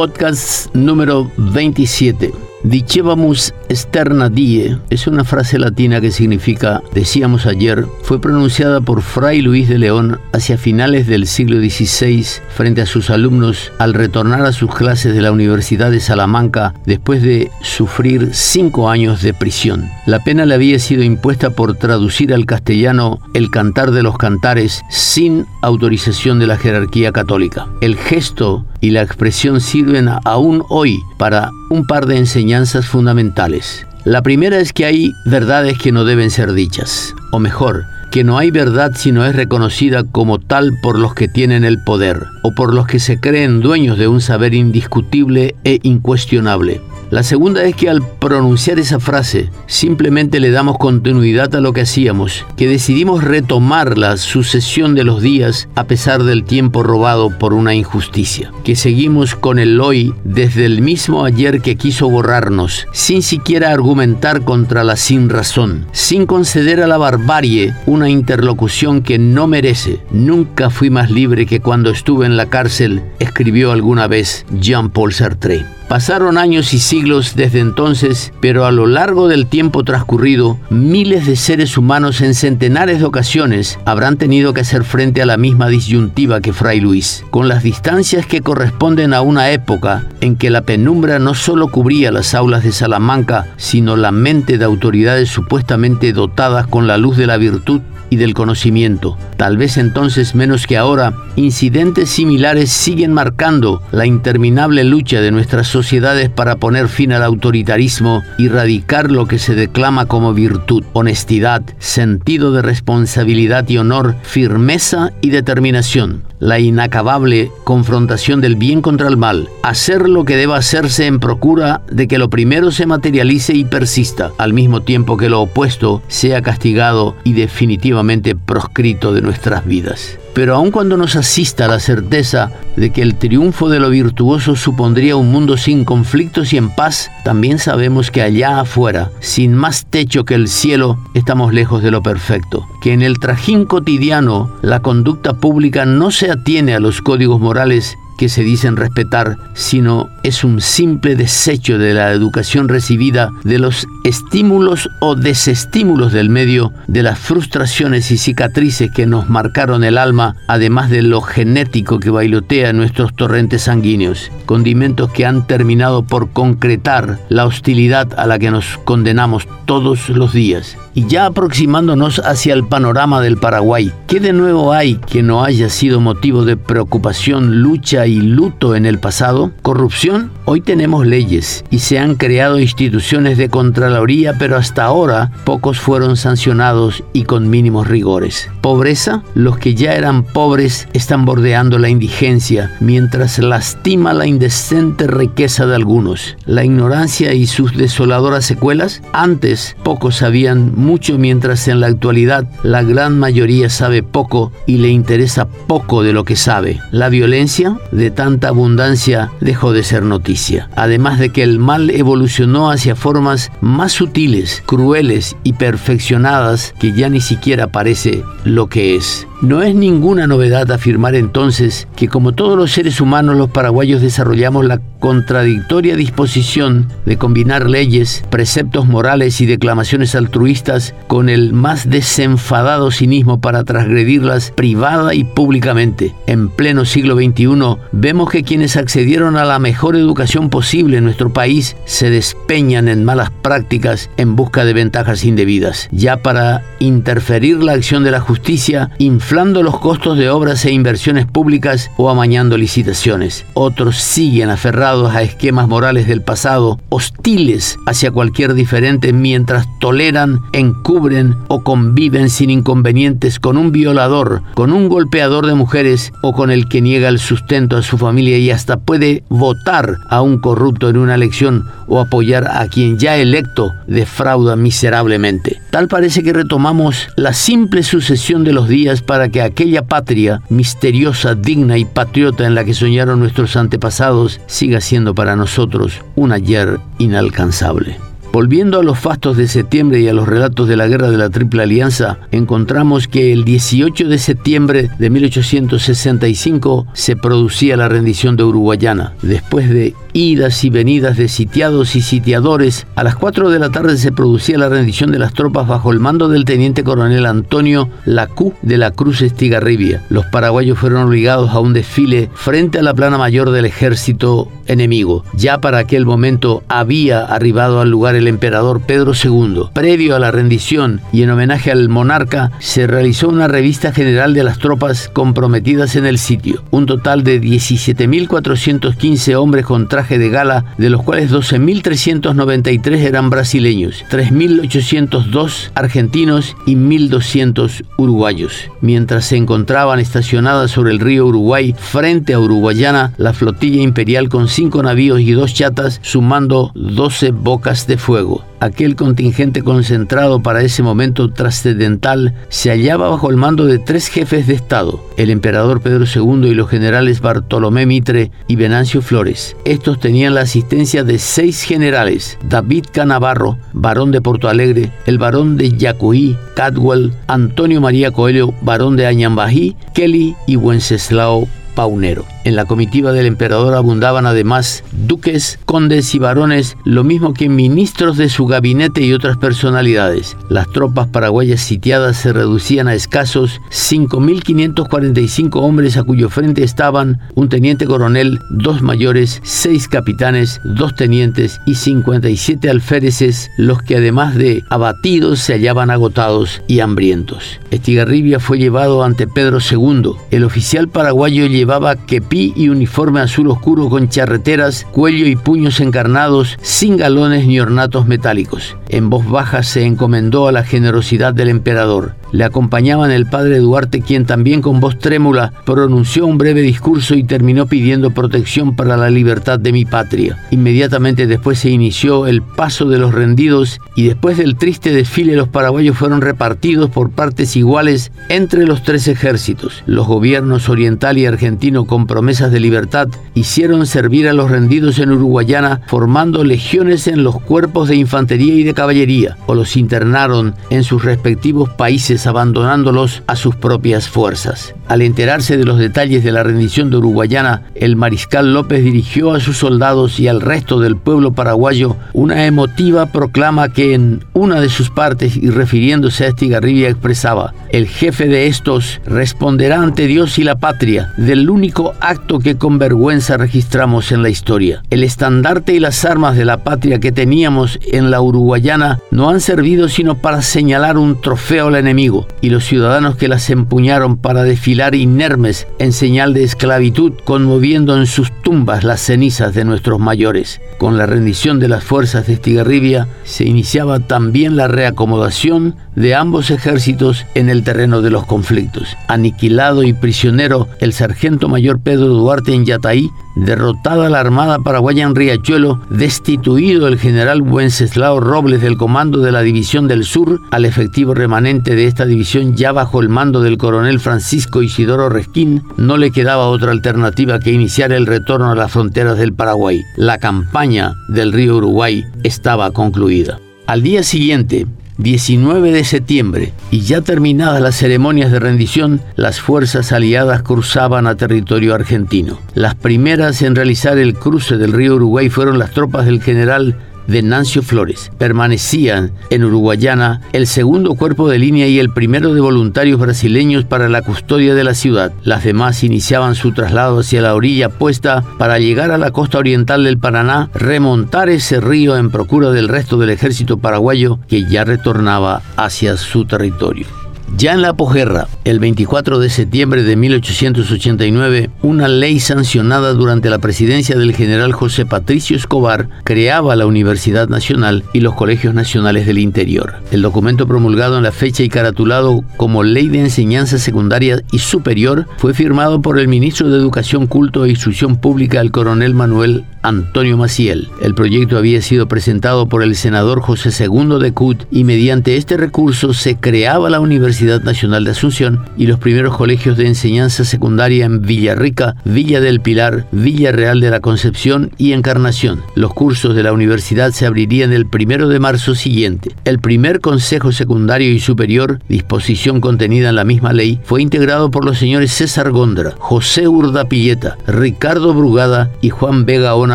podcast número 27. Dicebamus esterna die es una frase latina que significa decíamos ayer, fue pronunciada por Fray Luis de León hacia finales del siglo XVI frente a sus alumnos al retornar a sus clases de la Universidad de Salamanca después de sufrir cinco años de prisión. La pena le había sido impuesta por traducir al castellano el cantar de los cantares sin autorización de la jerarquía católica. El gesto y la expresión sirven aún hoy para un par de enseñanzas fundamentales. La primera es que hay verdades que no deben ser dichas, o mejor, que no hay verdad si no es reconocida como tal por los que tienen el poder, o por los que se creen dueños de un saber indiscutible e incuestionable. La segunda es que al pronunciar esa frase simplemente le damos continuidad a lo que hacíamos, que decidimos retomar la sucesión de los días a pesar del tiempo robado por una injusticia, que seguimos con el hoy desde el mismo ayer que quiso borrarnos, sin siquiera argumentar contra la sin razón, sin conceder a la barbarie una interlocución que no merece. Nunca fui más libre que cuando estuve en la cárcel, escribió alguna vez Jean-Paul Sartre. Pasaron años y siglos desde entonces, pero a lo largo del tiempo transcurrido, miles de seres humanos en centenares de ocasiones habrán tenido que hacer frente a la misma disyuntiva que Fray Luis, con las distancias que corresponden a una época en que la penumbra no solo cubría las aulas de Salamanca, sino la mente de autoridades supuestamente dotadas con la luz de la virtud y del conocimiento. Tal vez entonces menos que ahora, incidentes similares siguen marcando la interminable lucha de nuestras sociedades para poner fin al autoritarismo y radicar lo que se declama como virtud, honestidad, sentido de responsabilidad y honor, firmeza y determinación la inacabable confrontación del bien contra el mal, hacer lo que deba hacerse en procura de que lo primero se materialice y persista, al mismo tiempo que lo opuesto sea castigado y definitivamente proscrito de nuestras vidas. Pero aun cuando nos asista la certeza de que el triunfo de lo virtuoso supondría un mundo sin conflictos y en paz, también sabemos que allá afuera, sin más techo que el cielo, estamos lejos de lo perfecto. Que en el trajín cotidiano la conducta pública no se atiene a los códigos morales que se dicen respetar, sino es un simple desecho de la educación recibida, de los estímulos o desestímulos del medio, de las frustraciones y cicatrices que nos marcaron el alma, además de lo genético que bailotea nuestros torrentes sanguíneos, condimentos que han terminado por concretar la hostilidad a la que nos condenamos todos los días. Y ya aproximándonos hacia el panorama del Paraguay, ¿qué de nuevo hay que no haya sido motivo de preocupación, lucha y luto en el pasado? ¿Corrupción? Hoy tenemos leyes y se han creado instituciones de Contraloría, pero hasta ahora pocos fueron sancionados y con mínimos rigores. ¿Pobreza? Los que ya eran pobres están bordeando la indigencia, mientras lastima la indecente riqueza de algunos. La ignorancia y sus desoladoras secuelas? Antes pocos sabían mucho mientras en la actualidad la gran mayoría sabe poco y le interesa poco de lo que sabe. La violencia de tanta abundancia dejó de ser noticia. Además de que el mal evolucionó hacia formas más sutiles, crueles y perfeccionadas que ya ni siquiera parece lo que es. No es ninguna novedad afirmar entonces que como todos los seres humanos los paraguayos desarrollamos la contradictoria disposición de combinar leyes, preceptos morales y declamaciones altruistas con el más desenfadado cinismo para transgredirlas privada y públicamente. En pleno siglo XXI vemos que quienes accedieron a la mejor educación posible en nuestro país se despeñan en malas prácticas en busca de ventajas indebidas, ya para interferir la acción de la justicia, inflando los costos de obras e inversiones públicas o amañando licitaciones. Otros siguen aferrados a esquemas morales del pasado, hostiles hacia cualquier diferente mientras toleran, encubren o conviven sin inconvenientes con un violador, con un golpeador de mujeres o con el que niega el sustento a su familia y hasta puede votar a un corrupto en una elección o apoyar a quien ya electo defrauda miserablemente. Tal parece que retomamos la simple sucesión de los días para que aquella patria misteriosa, digna y patriota en la que soñaron nuestros antepasados siga siendo para nosotros un ayer inalcanzable. Volviendo a los fastos de septiembre y a los relatos de la guerra de la Triple Alianza, encontramos que el 18 de septiembre de 1865 se producía la rendición de Uruguayana. Después de idas y venidas de sitiados y sitiadores, a las 4 de la tarde se producía la rendición de las tropas bajo el mando del teniente coronel Antonio Lacú de la Cruz Estigarribia. Los paraguayos fueron obligados a un desfile frente a la plana mayor del ejército enemigo. Ya para aquel momento había arribado al lugar el emperador Pedro II. Previo a la rendición y en homenaje al monarca, se realizó una revista general de las tropas comprometidas en el sitio. Un total de 17.415 hombres con de gala, de los cuales 12.393 eran brasileños, 3.802 argentinos y 1.200 uruguayos. Mientras se encontraban estacionadas sobre el río Uruguay frente a Uruguayana, la flotilla imperial con cinco navíos y dos chatas, sumando 12 bocas de fuego. Aquel contingente concentrado para ese momento trascendental se hallaba bajo el mando de tres jefes de Estado, el emperador Pedro II y los generales Bartolomé Mitre y Venancio Flores. Estos tenían la asistencia de seis generales, David Canavarro, barón de Porto Alegre, el barón de Yacuí, Cadwell, Antonio María Coelho, barón de Añambají, Kelly y Wenceslao Paunero. En la comitiva del emperador abundaban además duques, condes y varones, lo mismo que ministros de su gabinete y otras personalidades. Las tropas paraguayas sitiadas se reducían a escasos 5.545 hombres a cuyo frente estaban un teniente coronel, dos mayores, seis capitanes, dos tenientes y 57 alféreces, los que además de abatidos se hallaban agotados y hambrientos. Estigarribia fue llevado ante Pedro II. El oficial paraguayo llevaba que y uniforme azul oscuro con charreteras, cuello y puños encarnados, sin galones ni ornatos metálicos. En voz baja se encomendó a la generosidad del emperador. Le acompañaban el padre Duarte, quien también con voz trémula pronunció un breve discurso y terminó pidiendo protección para la libertad de mi patria. Inmediatamente después se inició el paso de los rendidos y después del triste desfile los paraguayos fueron repartidos por partes iguales entre los tres ejércitos. Los gobiernos oriental y argentino con promesas de libertad hicieron servir a los rendidos en Uruguayana formando legiones en los cuerpos de infantería y de caballería o los internaron en sus respectivos países abandonándolos a sus propias fuerzas. Al enterarse de los detalles de la rendición de Uruguayana, el mariscal López dirigió a sus soldados y al resto del pueblo paraguayo una emotiva proclama que en una de sus partes y refiriéndose a Estigarribia expresaba, el jefe de estos responderá ante Dios y la patria del único acto que con vergüenza registramos en la historia. El estandarte y las armas de la patria que teníamos en la Uruguayana no han servido sino para señalar un trofeo al enemigo y los ciudadanos que las empuñaron para desfilar inermes en señal de esclavitud, conmoviendo en sus tumbas las cenizas de nuestros mayores. Con la rendición de las fuerzas de Estigarribia se iniciaba también la reacomodación de ambos ejércitos en el terreno de los conflictos. Aniquilado y prisionero el sargento mayor Pedro Duarte en Yataí, derrotada la Armada Paraguaya en Riachuelo, destituido el general Wenceslao Robles del comando de la División del Sur, al efectivo remanente de esta división ya bajo el mando del coronel Francisco Isidoro Resquín, no le quedaba otra alternativa que iniciar el retorno a las fronteras del Paraguay. La campaña del río Uruguay estaba concluida. Al día siguiente, 19 de septiembre, y ya terminadas las ceremonias de rendición, las fuerzas aliadas cruzaban a territorio argentino. Las primeras en realizar el cruce del río Uruguay fueron las tropas del general de Nancio Flores. Permanecían en Uruguayana el segundo cuerpo de línea y el primero de voluntarios brasileños para la custodia de la ciudad. Las demás iniciaban su traslado hacia la orilla puesta para llegar a la costa oriental del Paraná, remontar ese río en procura del resto del ejército paraguayo que ya retornaba hacia su territorio. Ya en la posguerra, el 24 de septiembre de 1889, una ley sancionada durante la presidencia del general José Patricio Escobar creaba la Universidad Nacional y los colegios nacionales del interior. El documento promulgado en la fecha y caratulado como Ley de Enseñanza Secundaria y Superior fue firmado por el ministro de Educación, Culto e Instrucción Pública, el coronel Manuel Antonio Maciel. El proyecto había sido presentado por el senador José II de Cut y mediante este recurso se creaba la Universidad Nacional de Asunción y los primeros colegios de enseñanza secundaria en Villarrica, Villa del Pilar, Villa Real de la Concepción y Encarnación. Los cursos de la universidad se abrirían el primero de marzo siguiente. El primer consejo secundario y superior, disposición contenida en la misma ley, fue integrado por los señores César Gondra, José Urda Pilleta, Ricardo Brugada y Juan Vega Ona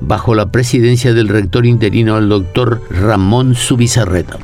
bajo la presidencia del rector interino el doctor Ramón Subizarreta.